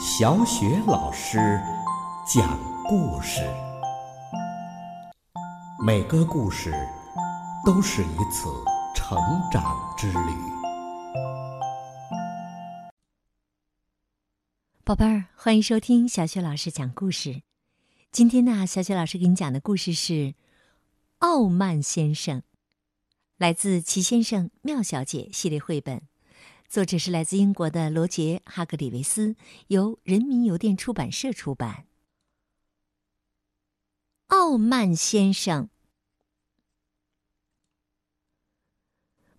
小雪老师讲故事，每个故事都是一次成长之旅。宝贝儿，欢迎收听小雪老师讲故事。今天呢，小雪老师给你讲的故事是《傲慢先生》，来自《奇先生妙小姐》系列绘本。作者是来自英国的罗杰·哈格里维斯，由人民邮电出版社出版。傲慢先生，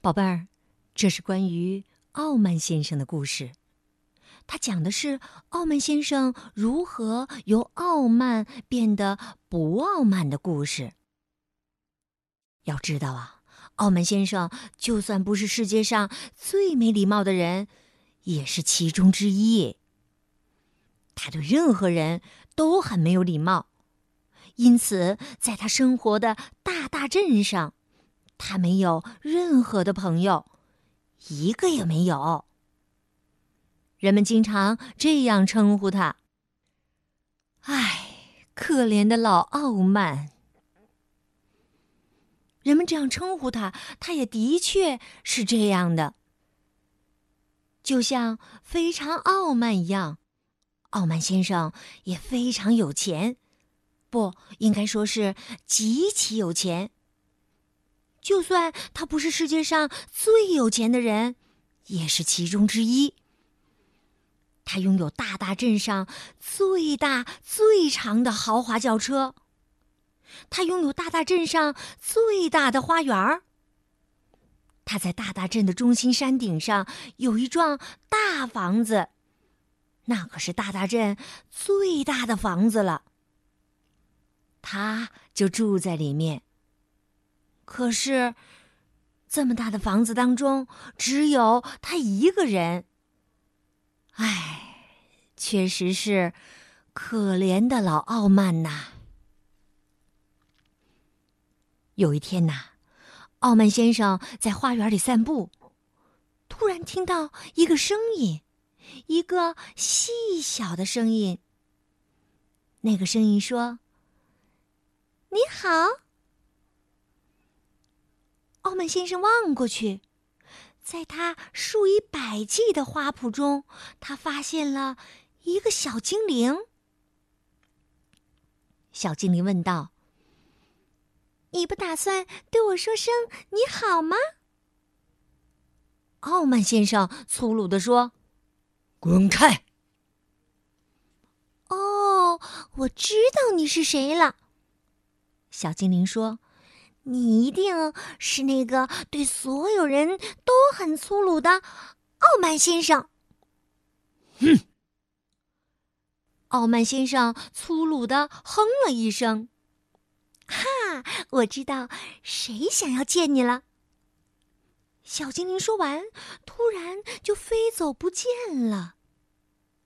宝贝儿，这是关于傲慢先生的故事。他讲的是傲慢先生如何由傲慢变得不傲慢的故事。要知道啊。傲慢先生就算不是世界上最没礼貌的人，也是其中之一。他对任何人都很没有礼貌，因此在他生活的大大镇上，他没有任何的朋友，一个也没有。人们经常这样称呼他：“唉，可怜的老傲慢。”人们这样称呼他，他也的确是这样的。就像非常傲慢一样，傲慢先生也非常有钱，不应该说是极其有钱。就算他不是世界上最有钱的人，也是其中之一。他拥有大大镇上最大最长的豪华轿车。他拥有大大镇上最大的花园儿。他在大大镇的中心山顶上有一幢大房子，那可是大大镇最大的房子了。他就住在里面。可是，这么大的房子当中只有他一个人。唉，确实是可怜的老傲慢呐。有一天呐，傲慢先生在花园里散步，突然听到一个声音，一个细小的声音。那个声音说：“你好。”傲慢先生望过去，在他数以百计的花圃中，他发现了一个小精灵。小精灵问道。你不打算对我说声你好吗？傲慢先生粗鲁地说：“滚开！”哦，我知道你是谁了。小精灵说：“你一定是那个对所有人都很粗鲁的傲慢先生。”哼！傲慢先生粗鲁的哼了一声。哈，我知道谁想要见你了。小精灵说完，突然就飞走不见了。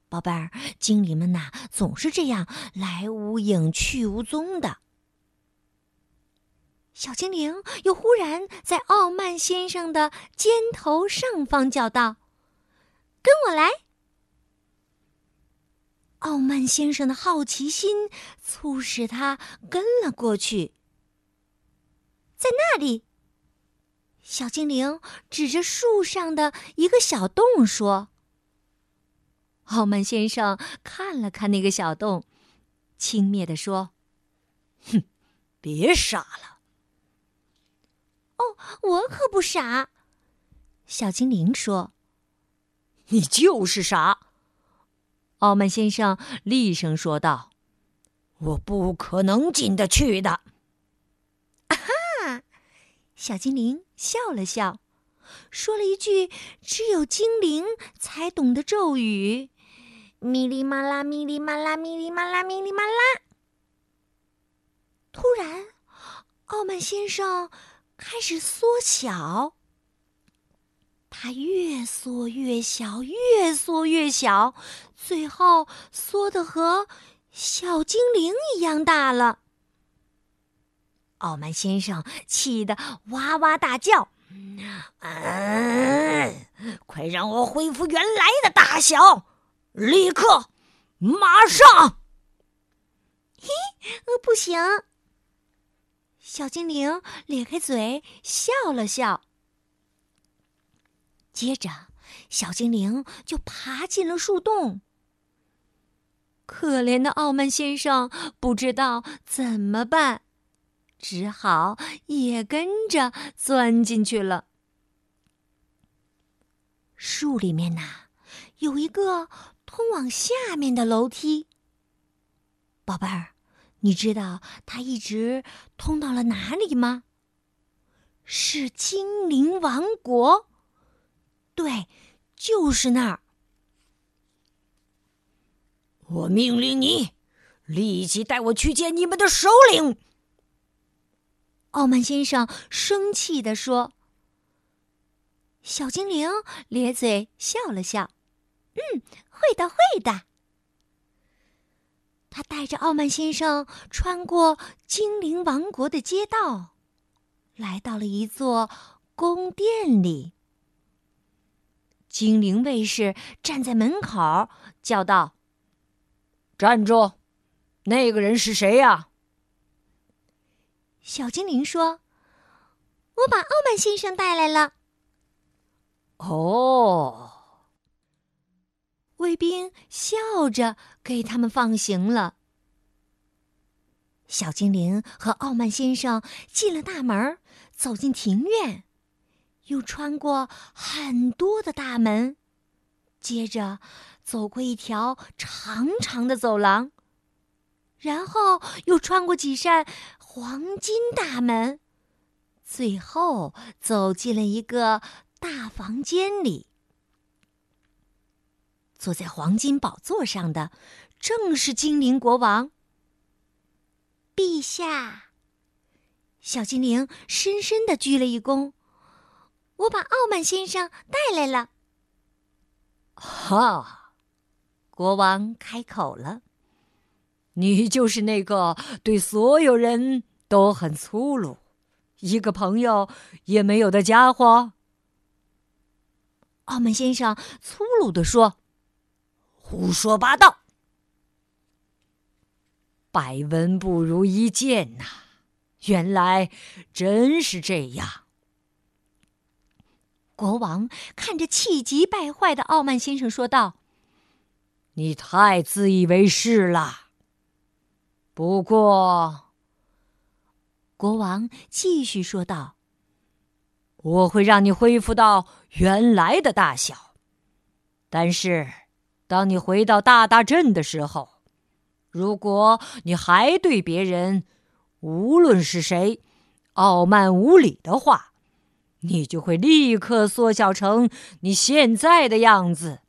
宝贝儿，精灵们呐，总是这样来无影去无踪的。小精灵又忽然在傲慢先生的肩头上方叫道：“跟我来。”傲慢先生的好奇心促使他跟了过去。在那里，小精灵指着树上的一个小洞说：“傲慢先生看了看那个小洞，轻蔑地说：‘哼，别傻了。’哦，我可不傻。”小精灵说：“你就是傻。”傲慢先生厉声说道：“我不可能进得去的。”啊哈！小精灵笑了笑，说了一句只有精灵才懂的咒语：“咪哩嘛啦，咪哩嘛啦，咪哩嘛啦，咪哩嘛啦。”突然，傲慢先生开始缩小。它越缩越小，越缩越小，最后缩得和小精灵一样大了。傲慢先生气得哇哇大叫：“嗯，快让我恢复原来的大小！立刻马上！嘿，呃不行！小精灵咧开嘴笑了笑，接着小精灵就爬进了树洞。可怜的傲慢先生不知道怎么办，只好也跟着钻进去了。树里面呐，有一个通往下面的楼梯。宝贝儿，你知道它一直通到了哪里吗？是精灵王国。对，就是那儿。我命令你，立即带我去见你们的首领。傲慢先生生气地说。小精灵咧嘴笑了笑，“嗯，会的，会的。”他带着傲慢先生穿过精灵王国的街道，来到了一座宫殿里。精灵卫士站在门口，叫道：“站住！那个人是谁呀？”小精灵说：“我把傲慢先生带来了。”哦，卫兵笑着给他们放行了。小精灵和傲慢先生进了大门，走进庭院，又穿过很多的大门，接着走过一条长长的走廊，然后又穿过几扇黄金大门，最后走进了一个。大房间里，坐在黄金宝座上的正是精灵国王。陛下，小精灵深深的鞠了一躬。我把傲慢先生带来了。哈，国王开口了：“你就是那个对所有人都很粗鲁，一个朋友也没有的家伙。”傲慢先生粗鲁地说：“胡说八道！百闻不如一见呐！原来真是这样。”国王看着气急败坏的傲慢先生说道：“你太自以为是了。不过，国王继续说道。”我会让你恢复到原来的大小，但是，当你回到大大镇的时候，如果你还对别人，无论是谁，傲慢无礼的话，你就会立刻缩小成你现在的样子，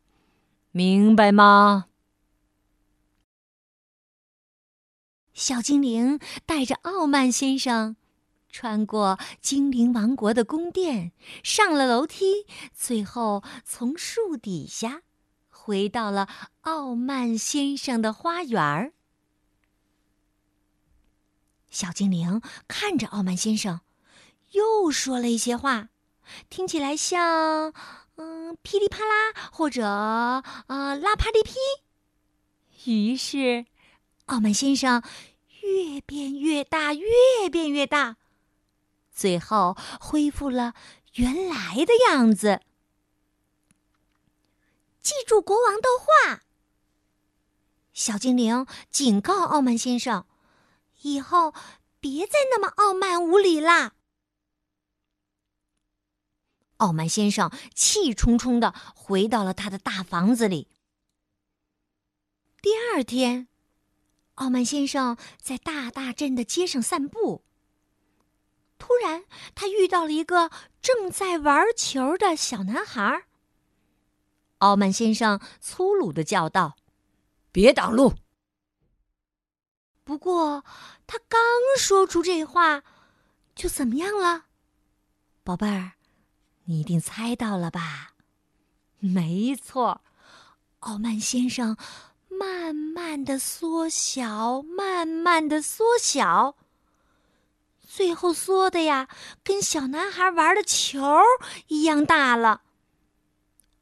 明白吗？小精灵带着傲慢先生。穿过精灵王国的宫殿，上了楼梯，最后从树底下回到了傲慢先生的花园儿。小精灵看着傲慢先生，又说了一些话，听起来像“嗯，噼里啪啦”或者“啊，拉啪哩噼”。于是，傲慢先生越变越大，越变越大。最后恢复了原来的样子。记住国王的话，小精灵警告傲慢先生：“以后别再那么傲慢无礼啦。”傲慢先生气冲冲的回到了他的大房子里。第二天，傲慢先生在大大镇的街上散步。突然，他遇到了一个正在玩球的小男孩。傲慢先生粗鲁的叫道：“别挡路！”不过，他刚说出这话，就怎么样了？宝贝儿，你一定猜到了吧？没错，傲慢先生慢慢的缩小，慢慢的缩小。最后缩的呀，跟小男孩玩的球一样大了。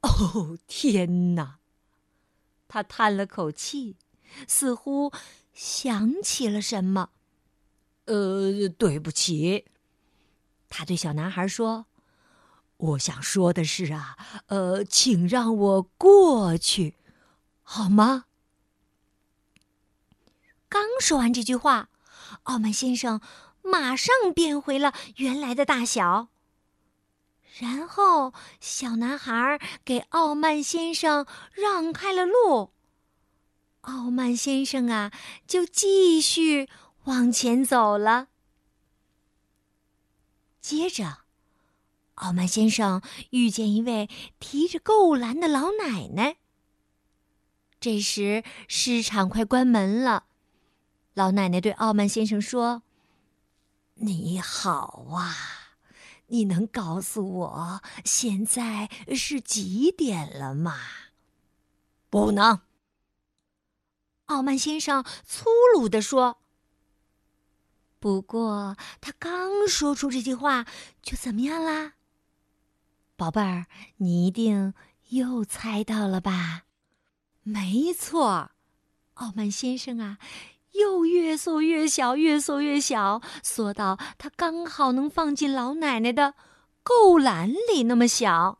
哦，天哪！他叹了口气，似乎想起了什么。呃，对不起，他对小男孩说：“我想说的是啊，呃，请让我过去，好吗？”刚说完这句话，傲慢先生马上变回了原来的大小。然后，小男孩给傲慢先生让开了路。傲慢先生啊，就继续。往前走了。接着，傲慢先生遇见一位提着够篮的老奶奶。这时市场快关门了，老奶奶对傲慢先生说：“你好啊，你能告诉我现在是几点了吗？”“不能。”傲慢先生粗鲁地说。不过，他刚说出这句话，就怎么样啦？宝贝儿，你一定又猜到了吧？没错，傲慢先生啊，又越缩越小，越缩越小，缩到他刚好能放进老奶奶的够篮里那么小。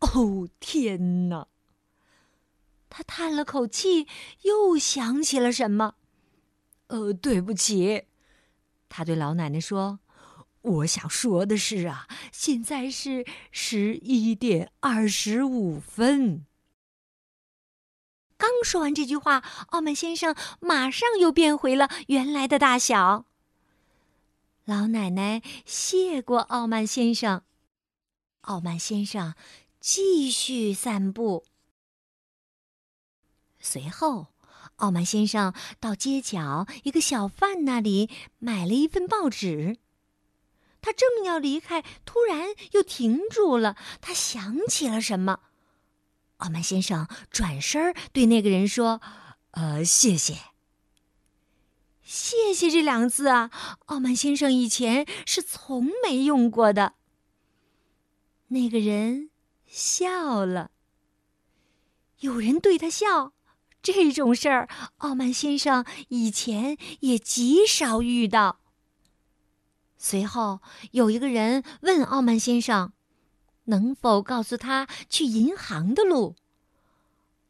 哦，天哪！他叹了口气，又想起了什么。呃，对不起。他对老奶奶说：“我想说的是啊，现在是十一点二十五分。”刚说完这句话，傲慢先生马上又变回了原来的大小。老奶奶谢过傲慢先生，傲慢先生继续散步。随后。傲慢先生到街角一个小贩那里买了一份报纸。他正要离开，突然又停住了。他想起了什么？傲慢先生转身对那个人说：“呃，谢谢。”“谢谢”这两个字啊，傲慢先生以前是从没用过的。那个人笑了。有人对他笑。这种事儿，傲慢先生以前也极少遇到。随后，有一个人问傲慢先生：“能否告诉他去银行的路？”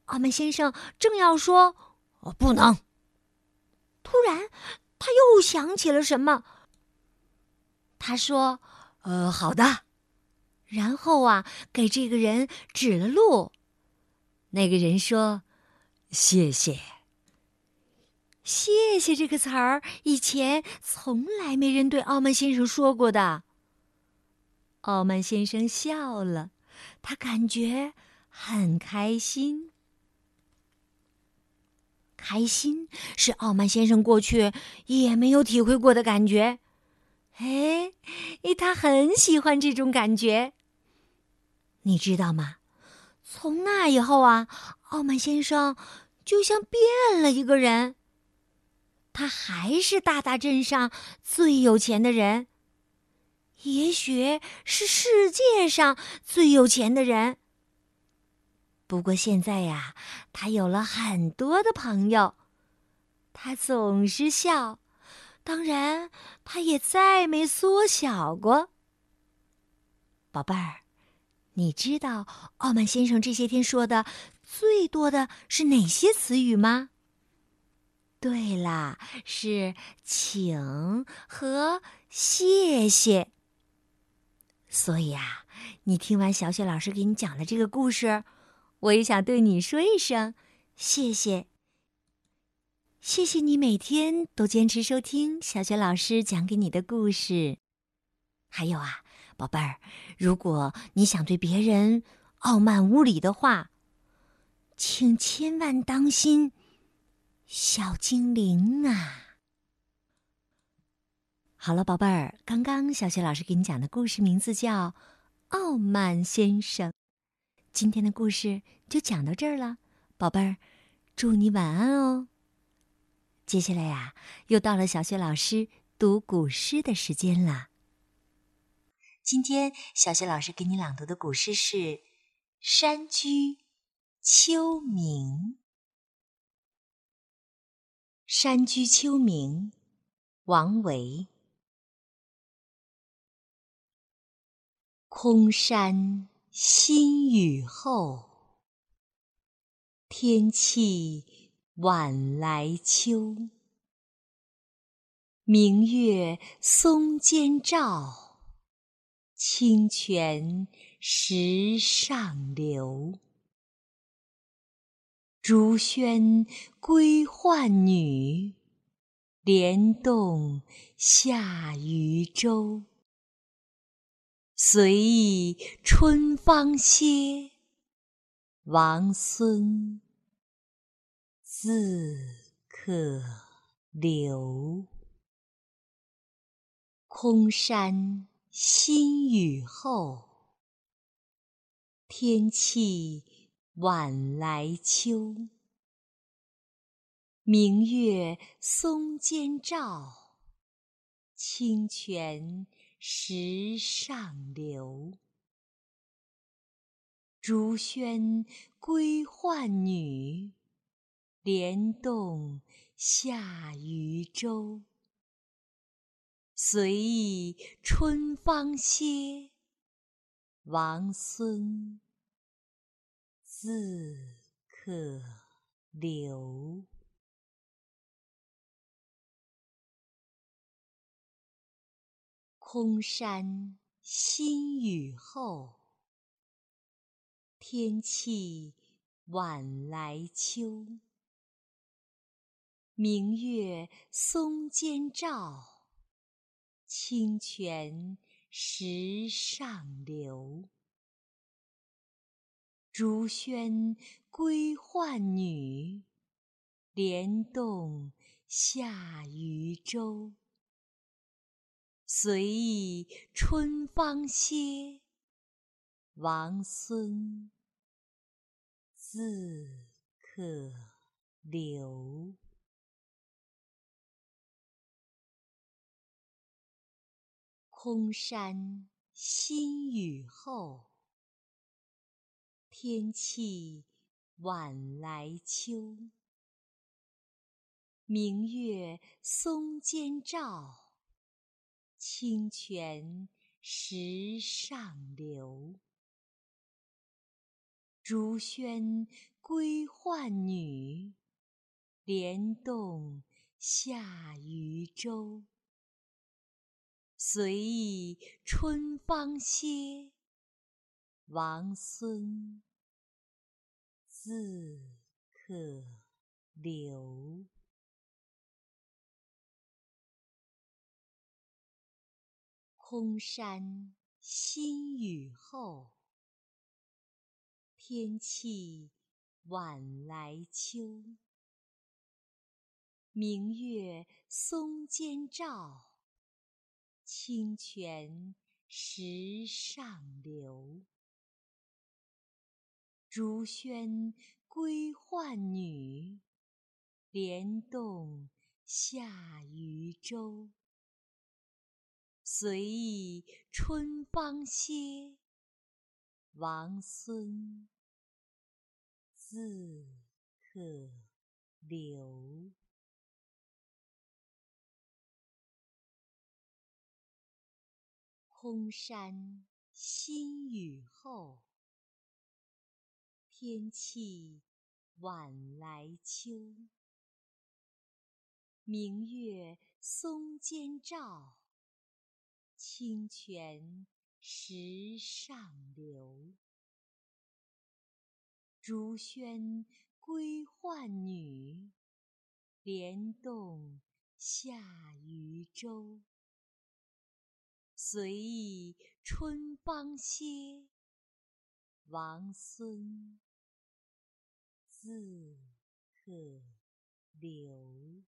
傲慢先生正要说“我不能”，突然他又想起了什么。他说：“呃，好的。”然后啊，给这个人指了路。那个人说。谢谢，谢谢这个词儿，以前从来没人对傲慢先生说过的。傲慢先生笑了，他感觉很开心。开心是傲慢先生过去也没有体会过的感觉。哎，他很喜欢这种感觉。你知道吗？从那以后啊，傲慢先生就像变了一个人。他还是大大镇上最有钱的人，也许是世界上最有钱的人。不过现在呀，他有了很多的朋友，他总是笑，当然，他也再没缩小过。宝贝儿。你知道傲慢先生这些天说的最多的是哪些词语吗？对啦，是请和谢谢。所以啊，你听完小雪老师给你讲的这个故事，我也想对你说一声谢谢。谢谢你每天都坚持收听小雪老师讲给你的故事，还有啊。宝贝儿，如果你想对别人傲慢无礼的话，请千万当心小精灵啊！好了，宝贝儿，刚刚小雪老师给你讲的故事名字叫《傲慢先生》。今天的故事就讲到这儿了，宝贝儿，祝你晚安哦。接下来呀，又到了小雪老师读古诗的时间了。今天，小雪老师给你朗读的古诗是《山居秋暝》。山居秋暝，王维。空山新雨后，天气晚来秋。明月松间照，清泉石上流。竹喧归浣女，莲动下渔舟。随意春芳歇，王孙自可留。空山新雨后，天气晚来秋。明月松间照，清泉石上流。竹喧归浣女，莲动下渔舟。随意春芳歇，王孙自可留。空山新雨后，天气晚来秋。明月松间照，清泉石上流。竹喧归浣女，莲动下渔舟。随意春芳歇，王孙自可留。空山新雨后，天气晚来秋。明月松间照，清泉石上流。竹喧归浣女，莲动下渔舟。随意春芳歇，王孙自可留。空山新雨后，天气晚来秋。明月松间照。清泉石上流。竹喧归浣女，莲动下渔舟。随意春芳歇，王孙自可留。空山新雨后，天气晚来秋。明月松间照，清泉石上流。竹喧归浣女，莲动下渔舟。随意春芳歇，王孙自可留。